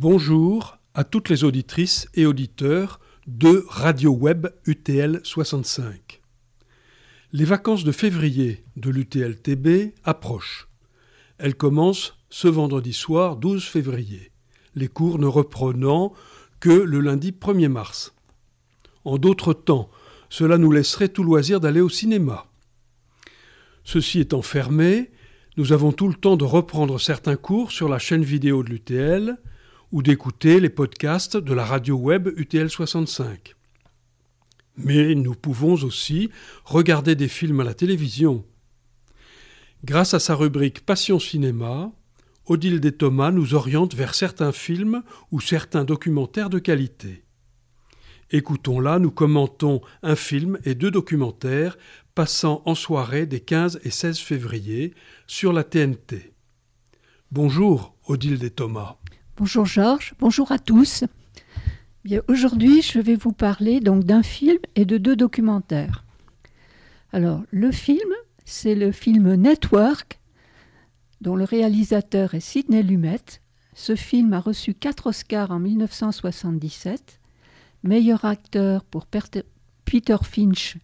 Bonjour à toutes les auditrices et auditeurs de Radio Web UTL 65. Les vacances de février de l'UTL-TB approchent. Elles commencent ce vendredi soir 12 février, les cours ne reprenant que le lundi 1er mars. En d'autres temps, cela nous laisserait tout loisir d'aller au cinéma. Ceci étant fermé, nous avons tout le temps de reprendre certains cours sur la chaîne vidéo de l'UTL ou d'écouter les podcasts de la radio web UTL 65. Mais nous pouvons aussi regarder des films à la télévision. Grâce à sa rubrique Passion Cinéma, Odile des Thomas nous oriente vers certains films ou certains documentaires de qualité. Écoutons-la, nous commentons un film et deux documentaires passant en soirée des 15 et 16 février sur la TNT. Bonjour Odile des Thomas. Bonjour Georges, bonjour à tous. Aujourd'hui, je vais vous parler donc d'un film et de deux documentaires. Alors, le film, c'est le film Network, dont le réalisateur est Sidney Lumet. Ce film a reçu quatre Oscars en 1977 meilleur acteur pour Peter Finch,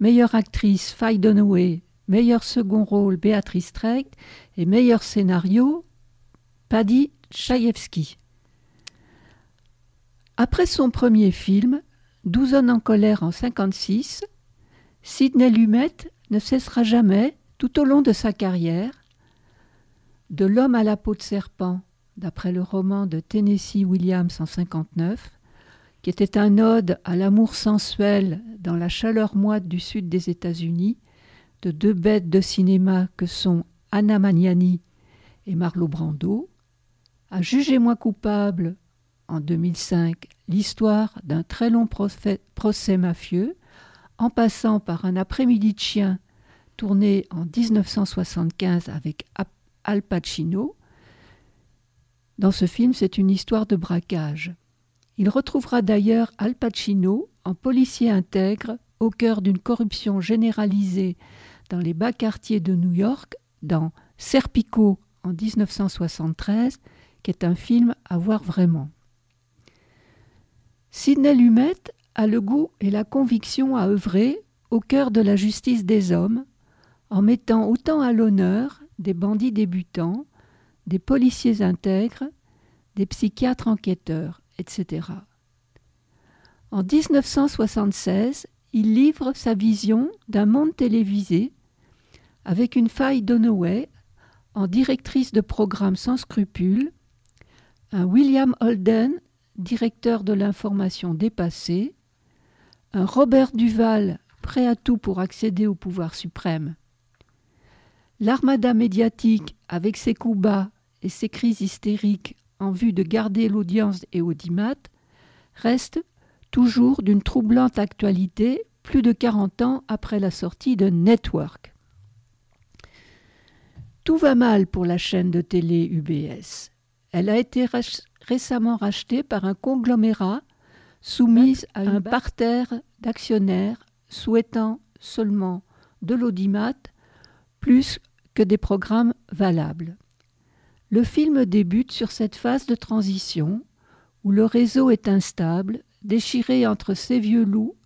meilleure actrice Faye Dunaway, meilleur second rôle Béatrice Strecht et meilleur scénario Paddy Après son premier film, Douzaine en colère en 56, Sidney Lumet ne cessera jamais, tout au long de sa carrière, de L'homme à la peau de serpent, d'après le roman de Tennessee Williams en 59, qui était un ode à l'amour sensuel dans la chaleur moite du sud des États-Unis, de deux bêtes de cinéma que sont Anna Magnani et Marlo Brando, a jugé moi coupable en 2005 l'histoire d'un très long procès mafieux, en passant par un après-midi de chien tourné en 1975 avec Al Pacino. Dans ce film, c'est une histoire de braquage. Il retrouvera d'ailleurs Al Pacino en policier intègre au cœur d'une corruption généralisée dans les bas quartiers de New York dans Serpico en 1973 qui est un film à voir vraiment. Sidney Lumet a le goût et la conviction à œuvrer au cœur de la justice des hommes, en mettant autant à l'honneur des bandits débutants, des policiers intègres, des psychiatres enquêteurs, etc. En 1976, il livre sa vision d'un monde télévisé avec une faille Donoway en directrice de programme sans scrupules un William Holden, directeur de l'information dépassé, un Robert Duval, prêt à tout pour accéder au pouvoir suprême. L'armada médiatique, avec ses coups bas et ses crises hystériques en vue de garder l'audience et audimat, reste toujours d'une troublante actualité plus de 40 ans après la sortie de Network. Tout va mal pour la chaîne de télé UBS. Elle a été récemment rachetée par un conglomérat soumise à un parterre d'actionnaires souhaitant seulement de l'audimat plus que des programmes valables. Le film débute sur cette phase de transition où le réseau est instable, déchiré entre ces vieux loups,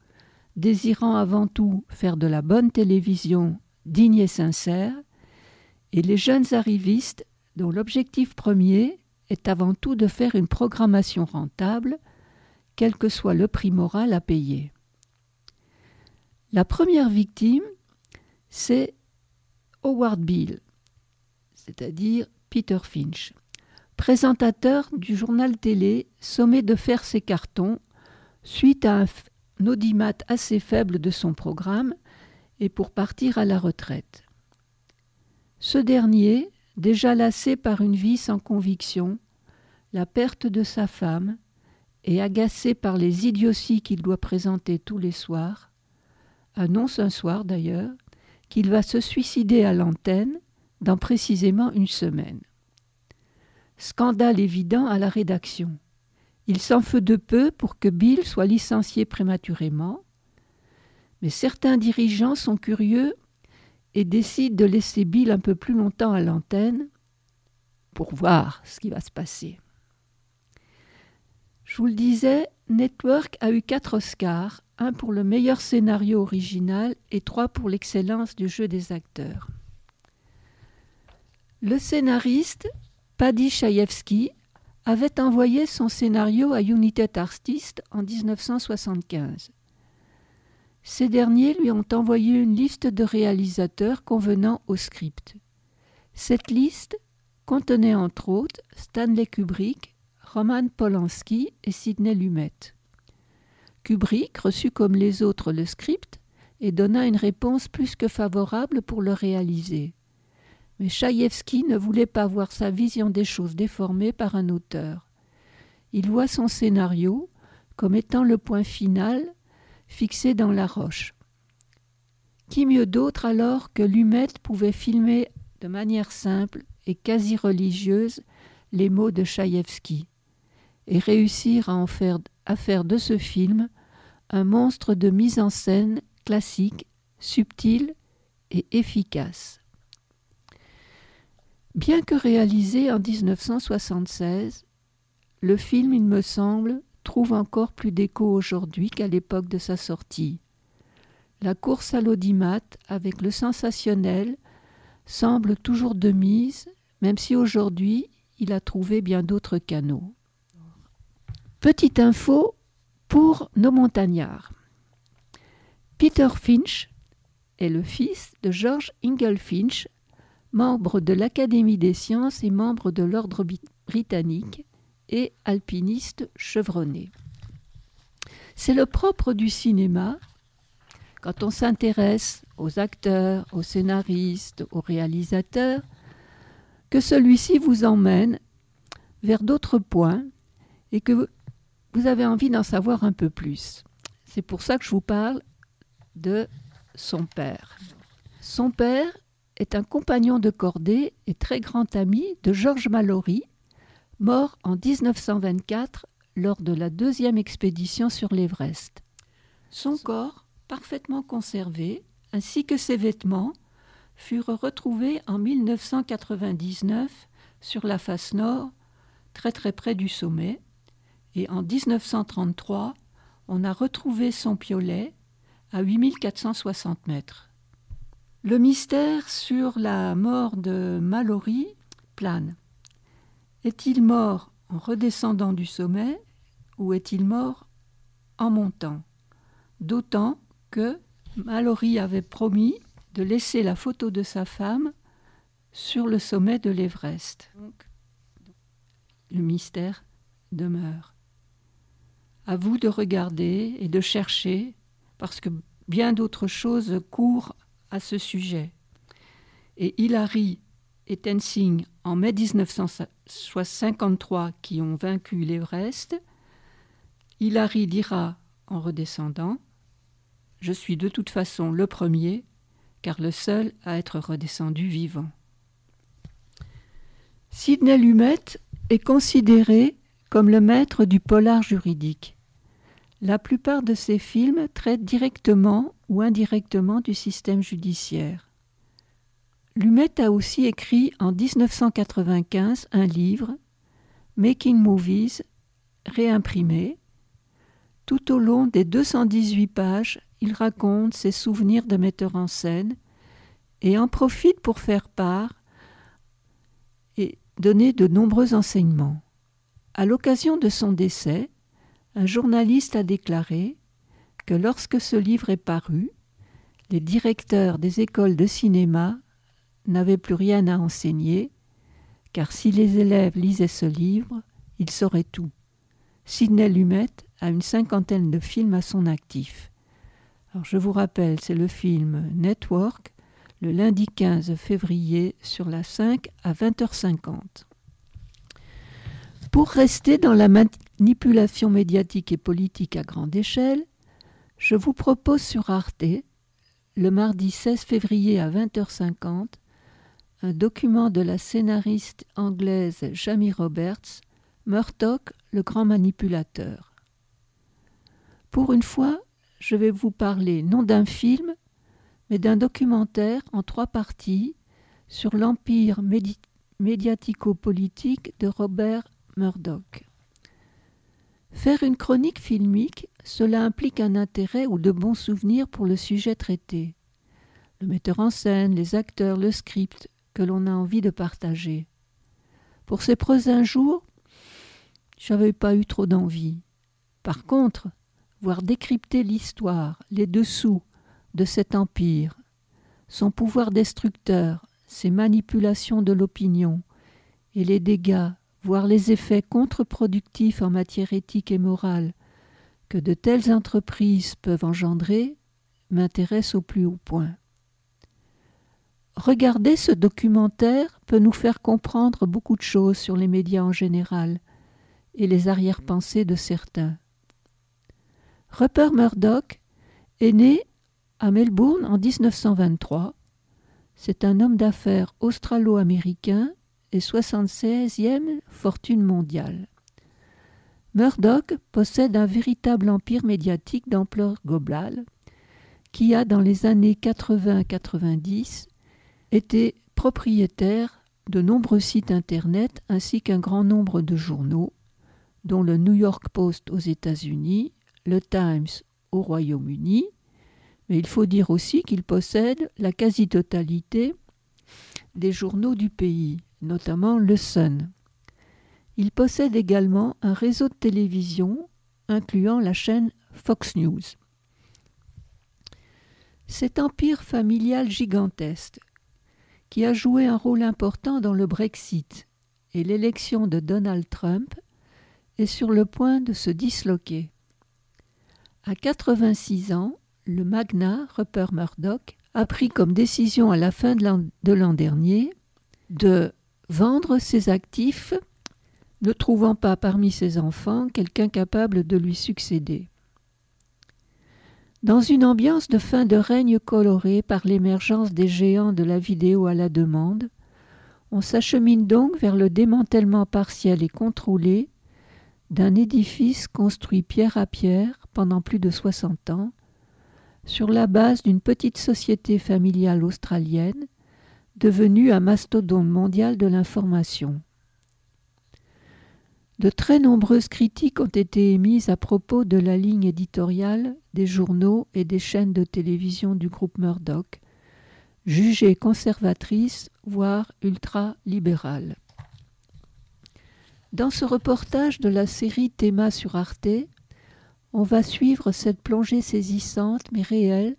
désirant avant tout faire de la bonne télévision digne et sincère, et les jeunes arrivistes dont l'objectif premier est avant tout de faire une programmation rentable, quel que soit le prix moral à payer. La première victime, c'est Howard Beale, c'est-à-dire Peter Finch, présentateur du journal télé sommé de faire ses cartons suite à un audimat assez faible de son programme et pour partir à la retraite. Ce dernier, déjà lassé par une vie sans conviction, la perte de sa femme, et agacé par les idioties qu'il doit présenter tous les soirs, annonce un soir d'ailleurs qu'il va se suicider à l'antenne dans précisément une semaine. Scandale évident à la rédaction. Il s'en fait de peu pour que Bill soit licencié prématurément, mais certains dirigeants sont curieux et décide de laisser Bill un peu plus longtemps à l'antenne pour voir ce qui va se passer. Je vous le disais, Network a eu quatre Oscars, un pour le meilleur scénario original et trois pour l'excellence du jeu des acteurs. Le scénariste, Paddy Chayefsky, avait envoyé son scénario à United Artists en 1975. Ces derniers lui ont envoyé une liste de réalisateurs convenant au script. Cette liste contenait entre autres Stanley Kubrick, Roman Polanski et Sidney Lumet. Kubrick reçut comme les autres le script et donna une réponse plus que favorable pour le réaliser. Mais Chaïevski ne voulait pas voir sa vision des choses déformée par un auteur. Il voit son scénario comme étant le point final fixé dans la roche. Qui mieux d'autre alors que Lumet pouvait filmer de manière simple et quasi religieuse les mots de Chaïevski? Et réussir à en faire, à de ce film un monstre de mise en scène classique, subtil et efficace. Bien que réalisé en 1976, le film, il me semble, trouve encore plus d'écho aujourd'hui qu'à l'époque de sa sortie. La course à l'audimat avec le sensationnel semble toujours de mise, même si aujourd'hui il a trouvé bien d'autres canaux. Petite info pour nos montagnards. Peter Finch est le fils de George Ingle Finch, membre de l'Académie des sciences et membre de l'Ordre britannique et alpiniste chevronné. C'est le propre du cinéma, quand on s'intéresse aux acteurs, aux scénaristes, aux réalisateurs, que celui-ci vous emmène vers d'autres points et que vous avez envie d'en savoir un peu plus. C'est pour ça que je vous parle de son père. Son père est un compagnon de cordée et très grand ami de Georges Mallory, mort en 1924 lors de la deuxième expédition sur l'Everest. Son corps, parfaitement conservé, ainsi que ses vêtements, furent retrouvés en 1999 sur la face nord, très très près du sommet, et en 1933, on a retrouvé son piolet à 8460 mètres. Le mystère sur la mort de Mallory plane. Est-il mort en redescendant du sommet ou est-il mort en montant? D'autant que Mallory avait promis de laisser la photo de sa femme sur le sommet de l'Everest. Le mystère demeure. À vous de regarder et de chercher, parce que bien d'autres choses courent à ce sujet. Et Hilary et Tenzing, en mai 1953, qui ont vaincu l'Everest, Hilary dira en redescendant Je suis de toute façon le premier, car le seul à être redescendu vivant. Sidney Lumet est considéré comme le maître du polar juridique. La plupart de ses films traitent directement ou indirectement du système judiciaire. Lumet a aussi écrit en 1995 un livre, Making Movies, réimprimé. Tout au long des 218 pages, il raconte ses souvenirs de metteur en scène et en profite pour faire part et donner de nombreux enseignements. À l'occasion de son décès, un journaliste a déclaré que lorsque ce livre est paru, les directeurs des écoles de cinéma n'avaient plus rien à enseigner, car si les élèves lisaient ce livre, ils sauraient tout. Sidney Lumet a une cinquantaine de films à son actif. Alors je vous rappelle, c'est le film Network, le lundi 15 février sur la 5 à 20h50. Pour rester dans la manipulation médiatique et politique à grande échelle, je vous propose sur Arte, le mardi 16 février à 20h50, un document de la scénariste anglaise Jamie Roberts, Murdoch, le grand manipulateur. Pour une fois, je vais vous parler non d'un film, mais d'un documentaire en trois parties sur l'empire médiatico-politique de Robert Murdoch. Faire une chronique filmique, cela implique un intérêt ou de bons souvenirs pour le sujet traité. Le metteur en scène, les acteurs, le script que l'on a envie de partager. Pour ces prochains jours, j'avais pas eu trop d'envie. Par contre, voir décrypter l'histoire, les dessous de cet empire, son pouvoir destructeur, ses manipulations de l'opinion, et les dégâts, voire les effets contre-productifs en matière éthique et morale que de telles entreprises peuvent engendrer, m'intéressent au plus haut point. Regarder ce documentaire peut nous faire comprendre beaucoup de choses sur les médias en général et les arrière-pensées de certains. Rupert Murdoch est né à Melbourne en 1923. C'est un homme d'affaires australo-américain et 76e fortune mondiale. Murdoch possède un véritable empire médiatique d'ampleur globale qui a, dans les années 80-90, était propriétaire de nombreux sites Internet ainsi qu'un grand nombre de journaux, dont le New York Post aux États-Unis, le Times au Royaume-Uni, mais il faut dire aussi qu'il possède la quasi-totalité des journaux du pays, notamment le Sun. Il possède également un réseau de télévision incluant la chaîne Fox News. Cet empire familial gigantesque qui a joué un rôle important dans le Brexit et l'élection de Donald Trump, est sur le point de se disloquer. À 86 ans, le magnat Rupert Murdoch a pris comme décision à la fin de l'an dernier de vendre ses actifs, ne trouvant pas parmi ses enfants quelqu'un capable de lui succéder. Dans une ambiance de fin de règne colorée par l'émergence des géants de la vidéo à la demande, on s'achemine donc vers le démantèlement partiel et contrôlé d'un édifice construit pierre à pierre pendant plus de 60 ans, sur la base d'une petite société familiale australienne devenue un mastodonte mondial de l'information. De très nombreuses critiques ont été émises à propos de la ligne éditoriale des journaux et des chaînes de télévision du groupe Murdoch, jugée conservatrice, voire ultra-libérale. Dans ce reportage de la série Théma sur Arte, on va suivre cette plongée saisissante mais réelle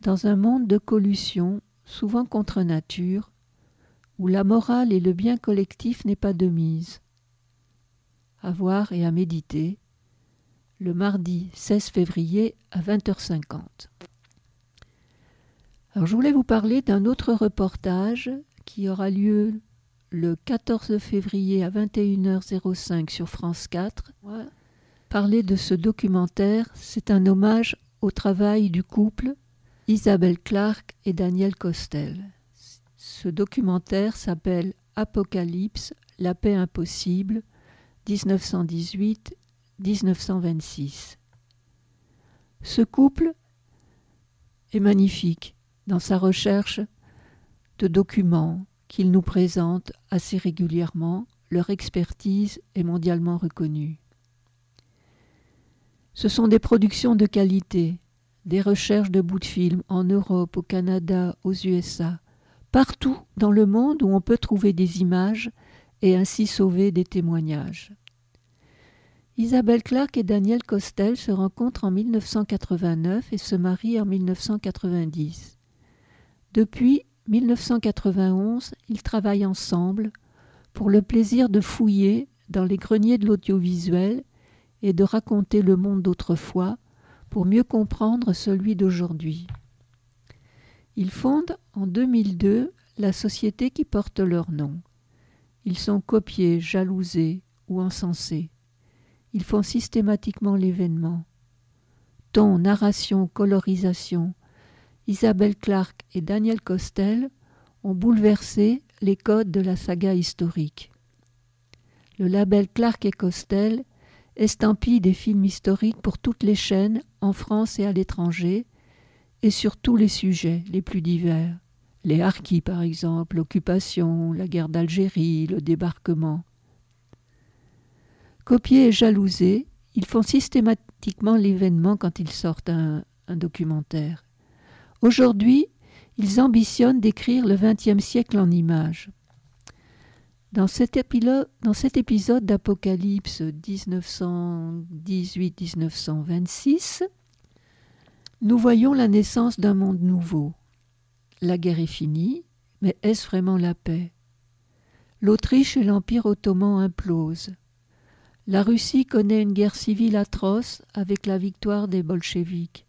dans un monde de collusion, souvent contre nature, où la morale et le bien collectif n'est pas de mise à voir et à méditer le mardi 16 février à 20h50. Alors je voulais vous parler d'un autre reportage qui aura lieu le 14 février à 21h05 sur France 4. Parler de ce documentaire, c'est un hommage au travail du couple Isabelle Clark et Daniel Costel. Ce documentaire s'appelle Apocalypse, la paix impossible, 1918-1926. Ce couple est magnifique dans sa recherche de documents qu'il nous présente assez régulièrement. Leur expertise est mondialement reconnue. Ce sont des productions de qualité, des recherches de bouts de film en Europe, au Canada, aux USA, partout dans le monde où on peut trouver des images et ainsi sauver des témoignages. Isabelle Clark et Daniel Costel se rencontrent en 1989 et se marient en 1990. Depuis 1991, ils travaillent ensemble pour le plaisir de fouiller dans les greniers de l'audiovisuel et de raconter le monde d'autrefois pour mieux comprendre celui d'aujourd'hui. Ils fondent en 2002 la société qui porte leur nom. Ils sont copiés, jalousés ou encensés. Ils font systématiquement l'événement. Ton, narration, colorisation, Isabelle Clark et Daniel Costel ont bouleversé les codes de la saga historique. Le label Clark et Costel estampille des films historiques pour toutes les chaînes, en France et à l'étranger, et sur tous les sujets les plus divers les harkis par exemple, l'occupation, la guerre d'Algérie, le débarquement. Copiés et jalousés, ils font systématiquement l'événement quand ils sortent un, documentaire. Aujourd'hui, ils ambitionnent d'écrire le XXe siècle en images. Dans cet, épisode d'Apocalypse 1918-1926, nous voyons la naissance d'un monde nouveau. La guerre est finie, mais est-ce vraiment la paix? L'Autriche et l'Empire ottoman implosent. La Russie connaît une guerre civile atroce avec la victoire des bolcheviks.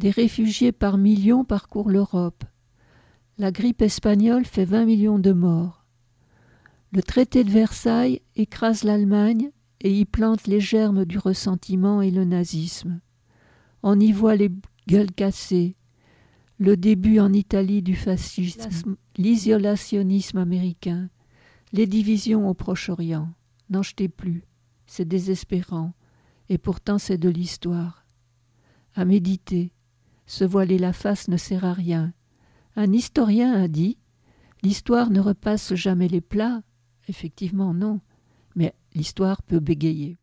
Des réfugiés par millions parcourent l'Europe. La grippe espagnole fait 20 millions de morts. Le traité de Versailles écrase l'Allemagne et y plante les germes du ressentiment et le nazisme. On y voit les gueules cassées, le début en Italie du fascisme, l'isolationnisme américain, les divisions au Proche-Orient. N'en jetez plus c'est désespérant, et pourtant c'est de l'histoire. À méditer, se voiler la face ne sert à rien. Un historien a dit L'histoire ne repasse jamais les plats. Effectivement, non, mais l'histoire peut bégayer.